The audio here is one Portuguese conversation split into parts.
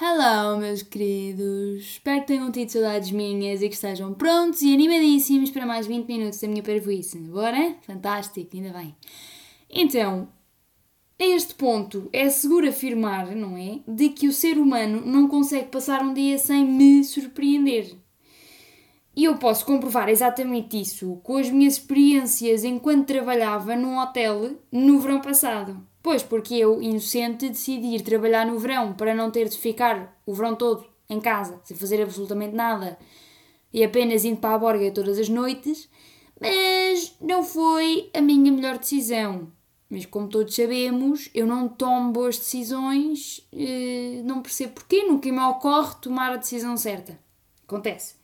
Hello, meus queridos! Espero que tenham tido saudades minhas e que estejam prontos e animadíssimos para mais 20 minutos da minha parvoíce. Bora? Fantástico, ainda bem. Então, a este ponto é seguro afirmar, não é? De que o ser humano não consegue passar um dia sem me surpreender. E eu posso comprovar exatamente isso com as minhas experiências enquanto trabalhava num hotel no verão passado. Pois, porque eu, inocente, decidi ir trabalhar no verão para não ter de ficar o verão todo em casa, sem fazer absolutamente nada e apenas indo para a borga todas as noites, mas não foi a minha melhor decisão. Mas como todos sabemos, eu não tomo boas decisões, eh, não percebo porquê, nunca me ocorre tomar a decisão certa. Acontece.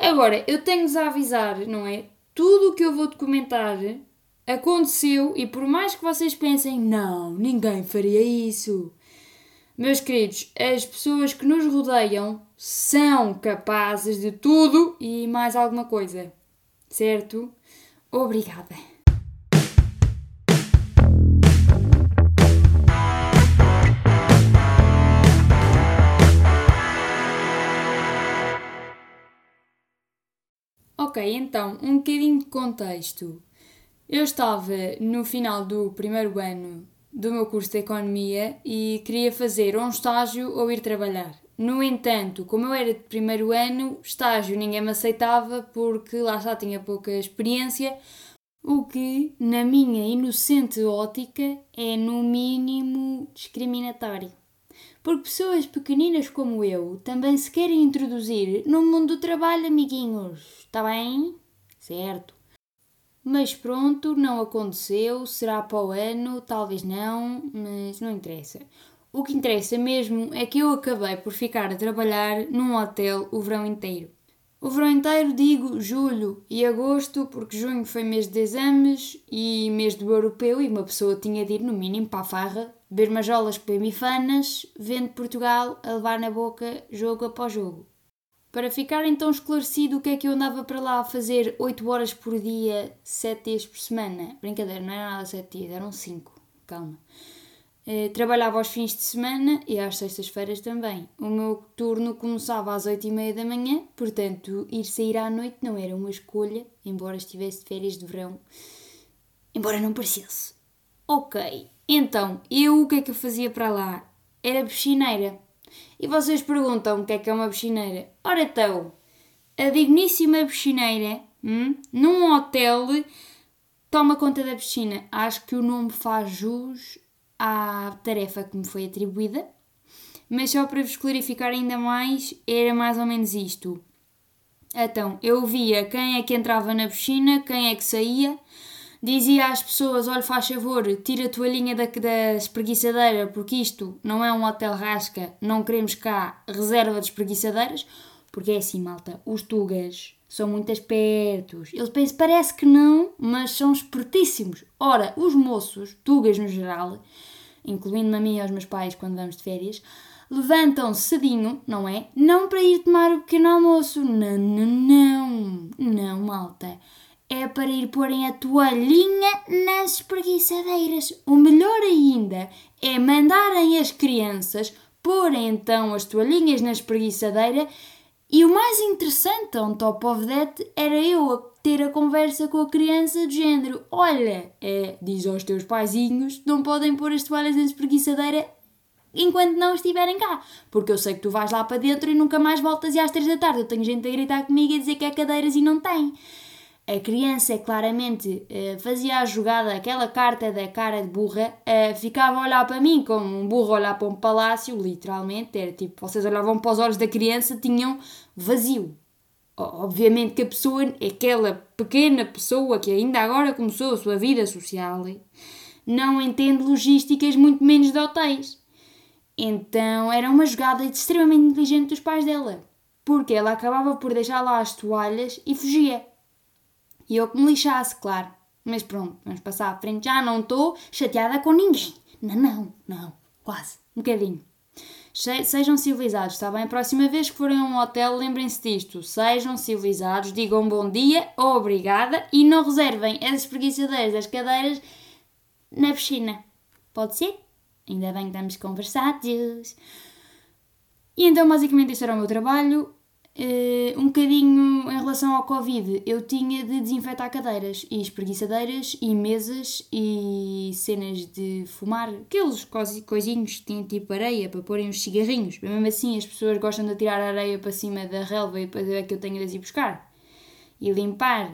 Agora, eu tenho-vos a avisar, não é? Tudo o que eu vou documentar aconteceu e por mais que vocês pensem, não, ninguém faria isso. Meus queridos, as pessoas que nos rodeiam são capazes de tudo e mais alguma coisa. Certo? Obrigada. Ok, então, um bocadinho de contexto. Eu estava no final do primeiro ano do meu curso de Economia e queria fazer um estágio ou ir trabalhar. No entanto, como eu era de primeiro ano, estágio ninguém me aceitava porque lá já tinha pouca experiência, o que, na minha inocente ótica, é no mínimo discriminatório. Porque pessoas pequeninas como eu também se querem introduzir no mundo do trabalho, amiguinhos. Está bem? Certo. Mas pronto, não aconteceu. Será para o ano? Talvez não, mas não interessa. O que interessa mesmo é que eu acabei por ficar a trabalhar num hotel o verão inteiro. O verão inteiro digo julho e agosto, porque junho foi mês de exames e mês do europeu e uma pessoa tinha de ir no mínimo para a farra, beber majolas com bifanas, vendo Portugal a levar na boca jogo após jogo. Para ficar então esclarecido o que é que eu andava para lá a fazer 8 horas por dia, 7 dias por semana. Brincadeira, não era nada 7 dias, eram 5. Calma. Uh, trabalhava aos fins de semana e às sextas-feiras também. O meu turno começava às 8 e meia da manhã, portanto, ir sair à noite não era uma escolha, embora estivesse de férias de verão. Embora não parecesse. Ok, então, eu o que é que eu fazia para lá? Era piscineira. E vocês perguntam o que é que é uma piscineira? Ora então, a digníssima piscineira, hum, num hotel, toma conta da piscina. Acho que o nome faz jus à tarefa que me foi atribuída, mas só para vos clarificar ainda mais, era mais ou menos isto. Então, eu via quem é que entrava na piscina, quem é que saía, dizia às pessoas: olha, faz favor, tira a toalhinha da, da espreguiçadeira, porque isto não é um hotel rasca, não queremos cá reserva de espreguiçadeiras, porque é assim, malta, os tugas são muito espertos. Eles pensam, parece que não, mas são espertíssimos. Ora, os moços, tugas no geral, incluindo-me a mim e aos meus pais quando vamos de férias, levantam-se cedinho, não é? Não para ir tomar o pequeno almoço. Não, não, não. Não, malta. É para ir porem a toalhinha nas espreguiçadeiras. O melhor ainda é mandarem as crianças porem então as toalhinhas na espreguiçadeira e o mais interessante, on top of that, era eu a ter a conversa com a criança de género: Olha, é, diz aos teus paizinhos, não podem pôr as toalhas na espreguiçadeira enquanto não estiverem cá. Porque eu sei que tu vais lá para dentro e nunca mais voltas e às três da tarde eu tenho gente a gritar comigo e a dizer que é cadeiras e não tem. A criança claramente uh, fazia a jogada, aquela carta da cara de burra, uh, ficava a olhar para mim como um burro olhar para um palácio, literalmente. Era tipo, vocês olhavam para os olhos da criança, tinham vazio. Obviamente que a pessoa, aquela pequena pessoa que ainda agora começou a sua vida social, não entende logísticas, muito menos de hotéis. Então era uma jogada extremamente inteligente dos pais dela, porque ela acabava por deixar lá as toalhas e fugia. E eu que me lixasse, claro. Mas pronto, vamos passar à frente. Já não estou chateada com ninguém. Não, não, não. Quase. Um bocadinho. Sejam civilizados, está bem? A próxima vez que forem a um hotel, lembrem-se disto. Sejam civilizados, digam bom dia, obrigada e não reservem as espreguiçadeiras das cadeiras na piscina. Pode ser? Ainda bem que estamos conversados. E então, basicamente, este era o meu trabalho. Uh, um bocadinho em relação ao Covid, eu tinha de desinfetar cadeiras e espreguiçadeiras e mesas e cenas de fumar, aqueles coisinhos que tinham tipo areia para porem os cigarrinhos. Mesmo assim, as pessoas gostam de tirar a areia para cima da relva e depois é que eu tenho de ir buscar e limpar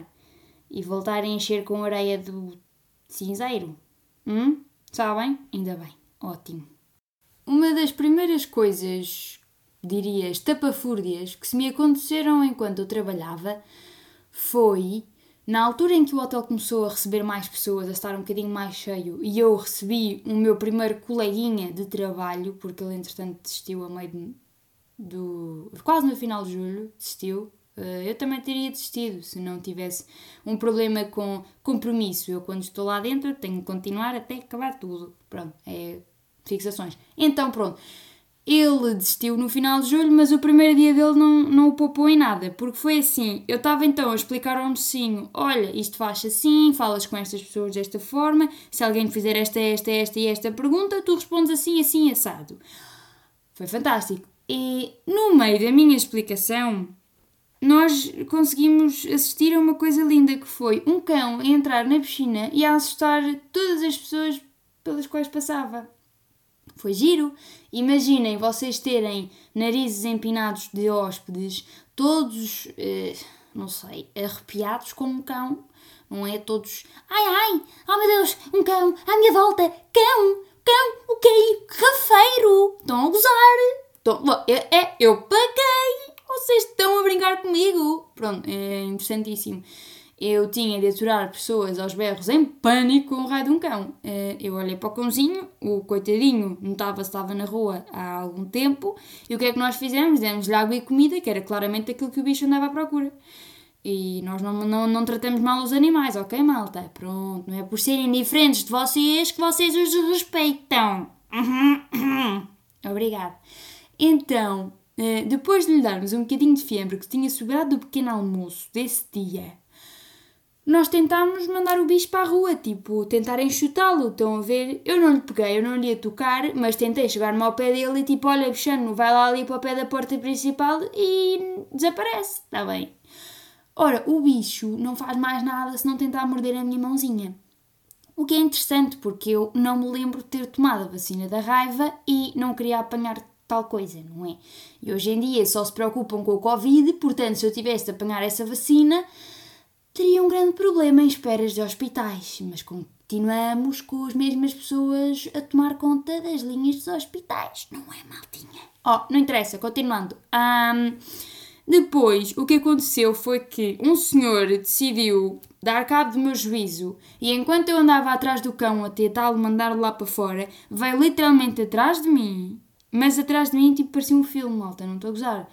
e voltar a encher com areia do cinzeiro. Hum? Sabem? Ainda bem. Ótimo. Uma das primeiras coisas diria, estapafúrdias que se me aconteceram enquanto eu trabalhava foi na altura em que o hotel começou a receber mais pessoas, a estar um bocadinho mais cheio, e eu recebi o meu primeiro coleguinha de trabalho, porque ele entretanto desistiu a meio do. quase no final de julho, desistiu. Eh, eu também teria desistido se não tivesse um problema com compromisso. Eu, quando estou lá dentro, tenho que continuar até acabar tudo. Pronto, é fixações. Então, pronto. Ele desistiu no final de julho, mas o primeiro dia dele não, não o poupou em nada, porque foi assim: eu estava então a explicar ao mocinho: olha, isto faz assim, falas com estas pessoas desta forma, se alguém fizer esta, esta, esta e esta pergunta, tu respondes assim, assim, assado. Foi fantástico. E no meio da minha explicação, nós conseguimos assistir a uma coisa linda que foi um cão a entrar na piscina e a assustar todas as pessoas pelas quais passava. Foi giro. Imaginem vocês terem narizes empinados de hóspedes, todos, eh, não sei, arrepiados como um cão. Não é todos, ai ai, oh meu Deus, um cão à minha volta, cão, cão, o que é Rafeiro, estão a gozar. Estão, é, é, eu paguei, vocês estão a brincar comigo. Pronto, é interessantíssimo eu tinha de aturar pessoas aos berros em pânico com o raio de um cão. Eh, eu olhei para o cãozinho, o coitadinho notava se estava na rua há algum tempo, e o que é que nós fizemos? Demos-lhe água e comida, que era claramente aquilo que o bicho andava à procura. E nós não, não, não tratamos mal os animais, ok, malta? Pronto, não é por serem diferentes de vocês que vocês os respeitam. Obrigada. Então, eh, depois de lhe darmos um bocadinho de fiambre que tinha sobrado do pequeno almoço desse dia, nós tentámos mandar o bicho para a rua, tipo, tentar enxutá-lo. Estão a ver? Eu não lhe peguei, eu não lhe ia tocar, mas tentei chegar-me ao pé dele e tipo, olha, bichano, vai lá ali para o pé da porta principal e desaparece. Está bem. Ora, o bicho não faz mais nada se não tentar morder a minha mãozinha. O que é interessante porque eu não me lembro de ter tomado a vacina da raiva e não queria apanhar tal coisa, não é? E hoje em dia só se preocupam com o Covid, portanto, se eu tivesse de apanhar essa vacina teria um grande problema em esperas de hospitais, mas continuamos com as mesmas pessoas a tomar conta das linhas dos hospitais, não é, maltinha? Oh, não interessa, continuando. Um, depois, o que aconteceu foi que um senhor decidiu dar cabo do meu juízo e enquanto eu andava atrás do cão a tentá-lo mandar lá para fora, veio literalmente atrás de mim. Mas atrás de mim, tipo, parecia um filme, malta, não estou a gozar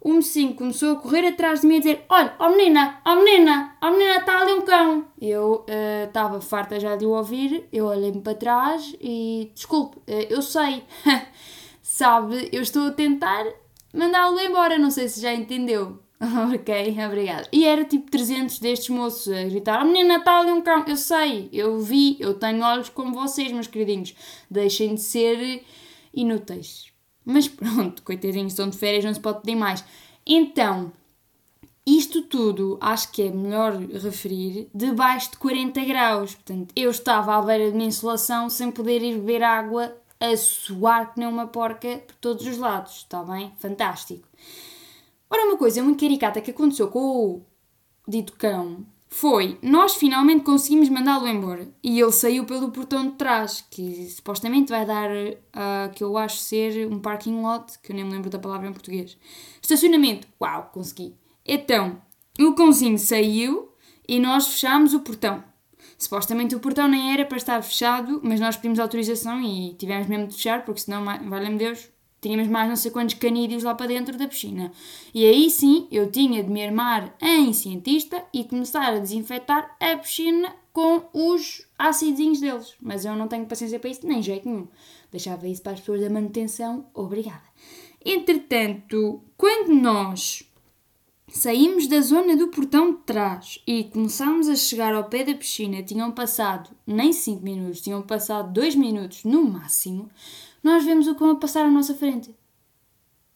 o mocinho começou a correr atrás de mim a dizer: Olha, ó oh menina, ó oh menina, ó oh menina, está ali um cão. Eu estava uh, farta já de o ouvir, eu olhei-me para trás e, desculpe, uh, eu sei, sabe, eu estou a tentar mandá-lo embora, não sei se já entendeu. ok, obrigado. E era tipo 300 destes moços a gritar: oh, menina, está ali um cão. Eu sei, eu vi, eu tenho olhos como vocês, meus queridinhos. Deixem de ser inúteis. Mas pronto, coitadinhos, estão de férias, não se pode pedir mais. Então, isto tudo acho que é melhor referir debaixo de 40 graus. Portanto, eu estava à beira de uma insolação sem poder ir beber água a suar que nem uma porca por todos os lados. Está bem? Fantástico. Ora, uma coisa muito caricata que aconteceu com o dito cão foi nós finalmente conseguimos mandá-lo embora e ele saiu pelo portão de trás, que supostamente vai dar a uh, que eu acho ser um parking lot, que eu nem me lembro da palavra em português. Estacionamento, uau, consegui. Então, o cãozinho saiu e nós fechámos o portão. Supostamente o portão nem era para estar fechado, mas nós pedimos autorização e tivemos mesmo de fechar, porque senão, valha-me Deus, Tínhamos mais não sei quantos canídeos lá para dentro da piscina. E aí sim eu tinha de me armar em cientista e começar a desinfetar a piscina com os ácidos deles. Mas eu não tenho paciência para isso, nem jeito nenhum. Deixava isso para as pessoas da manutenção. Obrigada. Entretanto, quando nós saímos da zona do portão de trás e começámos a chegar ao pé da piscina, tinham passado nem 5 minutos, tinham passado 2 minutos no máximo nós vemos o cão a passar à nossa frente.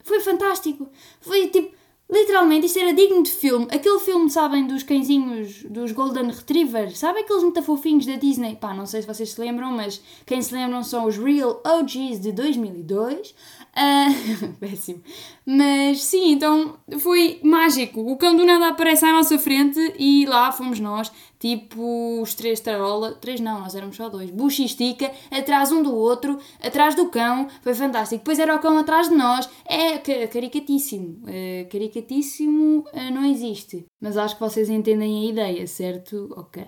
Foi fantástico. Foi tipo, literalmente, isto era digno de filme. Aquele filme, sabem, dos cãezinhos, dos Golden Retrievers, sabem aqueles muito fofinhos da Disney? Pá, não sei se vocês se lembram, mas quem se lembram são os Real OGs de 2002. Uh, péssimo. Mas sim, então foi mágico. O cão do nada aparece à nossa frente e lá fomos nós, tipo os três tarola. Três não, nós éramos só dois. Bucha e estica, atrás um do outro, atrás do cão. Foi fantástico. Depois era o cão atrás de nós. É caricatíssimo. Uh, caricatíssimo uh, não existe. Mas acho que vocês entendem a ideia, certo? Ok.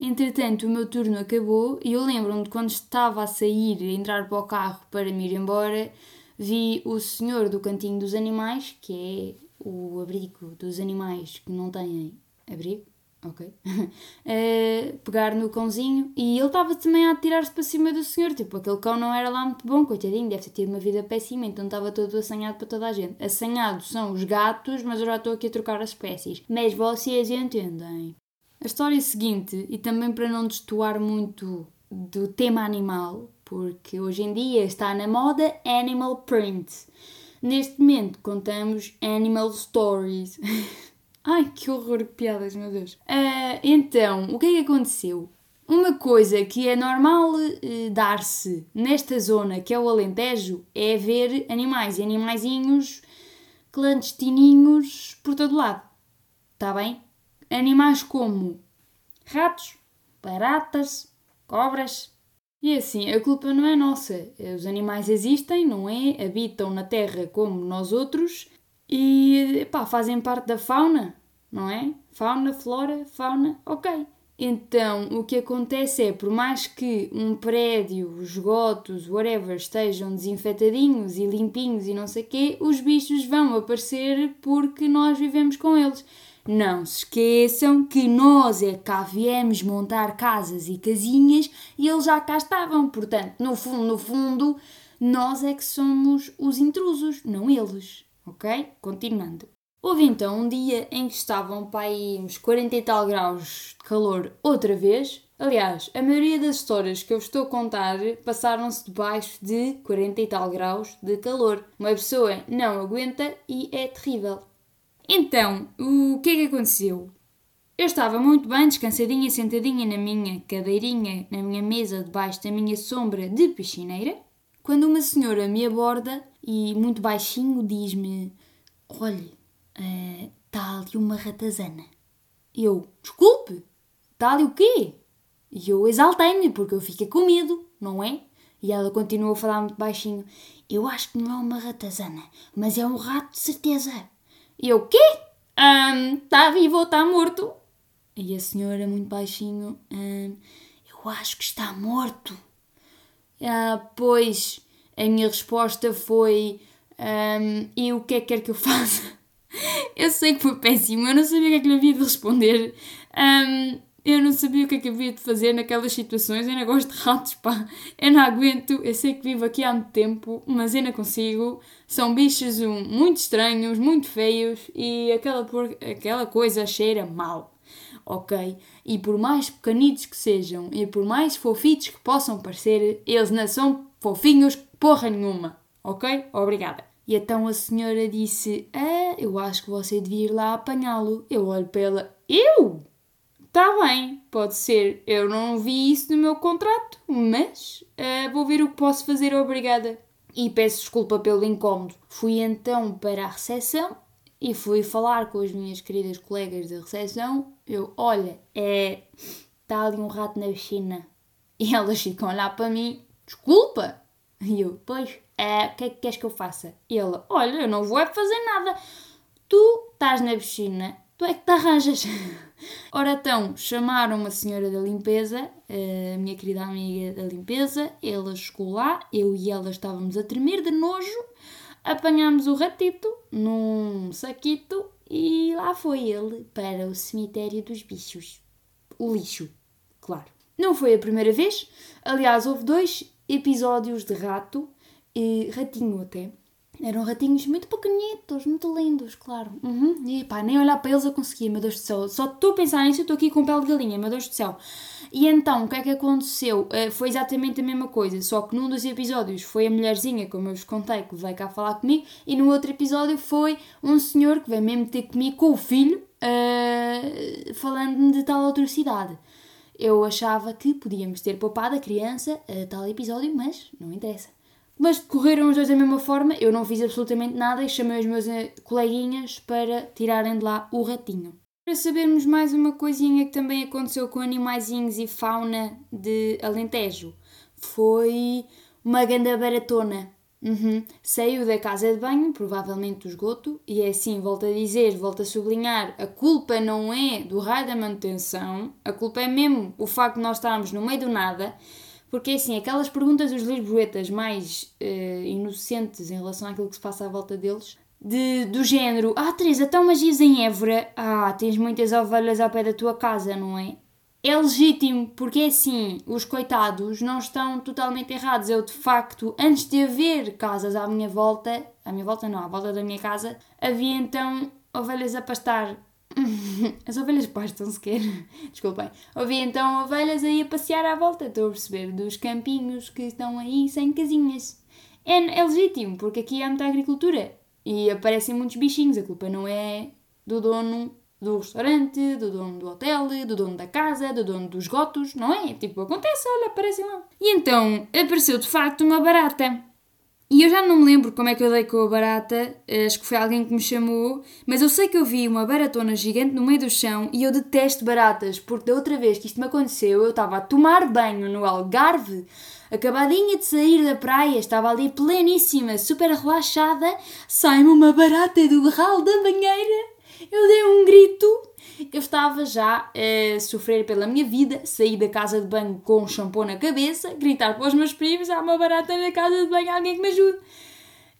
Entretanto, o meu turno acabou e eu lembro-me de quando estava a sair e entrar para o carro para me ir embora vi o senhor do cantinho dos animais, que é o abrigo dos animais que não têm abrigo, ok? uh, pegar no cãozinho e ele estava também a atirar-se para cima do senhor. Tipo, aquele cão não era lá muito bom, coitadinho, deve ter tido uma vida péssima, então estava todo assanhado para toda a gente. Assanhado são os gatos, mas eu já estou aqui a trocar as espécies. Mas vocês entendem. A história seguinte, e também para não destoar muito do tema animal, porque hoje em dia está na moda animal print. Neste momento contamos animal stories. Ai, que horror, piadas, meu Deus. Uh, então, o que é que aconteceu? Uma coisa que é normal uh, dar-se nesta zona, que é o Alentejo, é ver animais e animaizinhos clandestininhos por todo lado. Está bem? Animais como ratos, baratas, cobras, e assim, a culpa não é nossa. Os animais existem, não é? Habitam na Terra como nós outros e pá, fazem parte da fauna, não é? Fauna, flora, fauna, ok. Então, o que acontece é, por mais que um prédio, esgotos, whatever, estejam desinfetadinhos e limpinhos e não sei o quê, os bichos vão aparecer porque nós vivemos com eles. Não se esqueçam que nós é que cá viemos montar casas e casinhas e eles já cá estavam. Portanto, no fundo, no fundo, nós é que somos os intrusos, não eles. Ok? Continuando. Houve então um dia em que estavam para aí uns 40 e tal graus de calor outra vez. Aliás, a maioria das histórias que eu estou a contar passaram-se debaixo de 40 e tal graus de calor. Uma pessoa não aguenta e é terrível. Então, o que é que aconteceu? Eu estava muito bem, descansadinha, sentadinha na minha cadeirinha, na minha mesa, debaixo da minha sombra de piscineira, quando uma senhora me aborda e, muito baixinho, diz-me: Olhe, está uh, ali uma ratazana. Eu, desculpe, está ali o quê? E eu exaltei-me, porque eu fiquei com medo, não é? E ela continuou a falar muito baixinho: Eu acho que não é uma ratazana, mas é um rato de certeza. E eu, quê? Está um, vivo ou está morto? E a senhora, muito baixinho, um, eu acho que está morto. Ah, pois, a minha resposta foi, um, e o que é que quer que eu faça? eu sei que foi péssimo, eu não sabia o que é que lhe havia de responder. Um, eu não sabia o que é que havia de fazer naquelas situações. Eu não gosto de ratos, pá. Eu não aguento. Eu sei que vivo aqui há muito tempo, mas eu não consigo. São bichos um, muito estranhos, muito feios e aquela, por... aquela coisa cheira mal. Ok? E por mais pequenitos que sejam e por mais fofitos que possam parecer, eles não são fofinhos porra nenhuma. Ok? Obrigada. E então a senhora disse: Ah, eu acho que você devia ir lá apanhá-lo. Eu olho para ela: Eu? Está bem, pode ser. Eu não vi isso no meu contrato, mas uh, vou ver o que posso fazer, obrigada. E peço desculpa pelo incómodo. Fui então para a recepção e fui falar com as minhas queridas colegas da recepção. Eu, olha, é. Está ali um rato na piscina. E elas ficam a olhar para mim, desculpa. E eu, pois, é, o que é que queres que eu faça? E ela, olha, eu não vou é fazer nada. Tu estás na piscina, tu é que te arranjas. Ora então, chamaram uma senhora da limpeza, a minha querida amiga da limpeza, ela chegou lá, eu e ela estávamos a tremer de nojo, apanhámos o ratito num saquito e lá foi ele para o cemitério dos bichos. O lixo, claro. Não foi a primeira vez, aliás, houve dois episódios de rato, e ratinho até, eram ratinhos muito pequenitos, muito lindos, claro. Uhum. E pá, nem olhar para eles eu conseguia, meu Deus do céu. Só estou a pensar nisso, eu estou aqui com pele de galinha, meu Deus do céu. E então, o que é que aconteceu? Uh, foi exatamente a mesma coisa, só que num dos episódios foi a mulherzinha, como eu vos contei, que veio cá falar comigo, e no outro episódio foi um senhor que veio mesmo ter comigo com o filho, uh, falando-me de tal atrocidade. Eu achava que podíamos ter poupado a criança a tal episódio, mas não interessa. Mas correram os dois da mesma forma, eu não fiz absolutamente nada e chamei os meus eh, coleguinhas para tirarem de lá o ratinho. Para sabermos mais uma coisinha que também aconteceu com animaizinhos e fauna de Alentejo, foi uma ganda baratona. Uhum. Saiu da casa de banho, provavelmente do esgoto, e é assim, volto a dizer, volto a sublinhar, a culpa não é do raio da manutenção, a culpa é mesmo o facto de nós estarmos no meio do nada, porque é assim, aquelas perguntas dos lisboetas mais uh, inocentes em relação àquilo que se passa à volta deles, de, do género, ah Teresa, então magias em Évora, ah, tens muitas ovelhas ao pé da tua casa, não é? É legítimo, porque é assim, os coitados não estão totalmente errados. Eu, de facto, antes de haver casas à minha volta, à minha volta não, à volta da minha casa, havia então ovelhas a pastar. As ovelhas pastam sequer. Desculpem. Havia então ovelhas aí a passear à volta, estou a perceber, dos campinhos que estão aí sem casinhas. É, é legítimo, porque aqui há muita agricultura e aparecem muitos bichinhos. A culpa não é do dono do restaurante, do dono do hotel, do dono da casa, do dono dos gotos, não é? Tipo, acontece, olha, aparecem lá. E então apareceu de facto uma barata. E eu já não me lembro como é que eu dei com a barata, acho que foi alguém que me chamou, mas eu sei que eu vi uma baratona gigante no meio do chão e eu detesto baratas, porque da outra vez que isto me aconteceu, eu estava a tomar banho no Algarve, acabadinha de sair da praia, estava ali pleníssima, super relaxada, sai-me uma barata do ralo da banheira eu dei um grito. Eu estava já a sofrer pela minha vida, saí da casa de banho com um shampoo na cabeça, gritar para os meus primos: há uma barata na casa de banho, alguém que me ajude.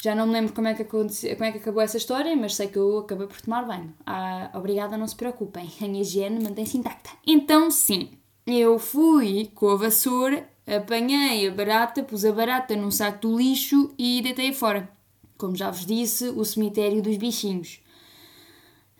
Já não me lembro como é que, aconteceu, como é que acabou essa história, mas sei que eu acabei por tomar banho. Ah, obrigada, não se preocupem, a minha higiene mantém-se intacta. Então, sim, eu fui com a vassoura, apanhei a barata, pus a barata num saco do lixo e deitei-a fora. Como já vos disse, o cemitério dos bichinhos.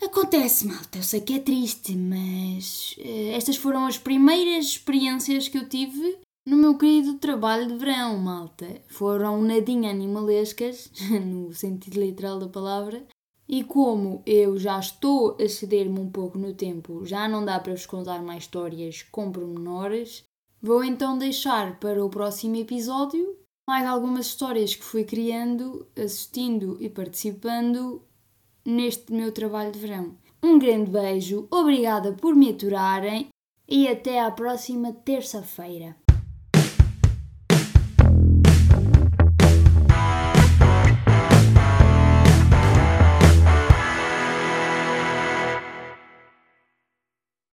Acontece, malta, eu sei que é triste, mas uh, estas foram as primeiras experiências que eu tive no meu querido trabalho de verão, malta. Foram nadinha animalescas, no sentido literal da palavra, e como eu já estou a ceder-me um pouco no tempo, já não dá para vos contar mais histórias com pormenores, vou então deixar para o próximo episódio mais algumas histórias que fui criando, assistindo e participando neste meu trabalho de verão. Um grande beijo, obrigada por me aturarem e até à próxima terça-feira.